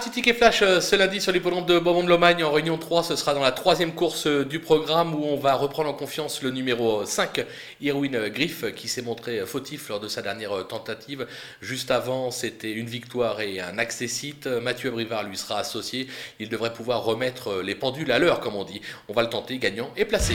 Petit ticket flash euh, ce lundi sur l'hippodrome de Beaumont de Lomagne en réunion 3. Ce sera dans la troisième course euh, du programme où on va reprendre en confiance le numéro euh, 5, Irwin Griff, qui s'est montré fautif lors de sa dernière tentative. Juste avant, c'était une victoire et un accessite. Mathieu Brivard lui sera associé. Il devrait pouvoir remettre les pendules à l'heure, comme on dit. On va le tenter, gagnant et placé.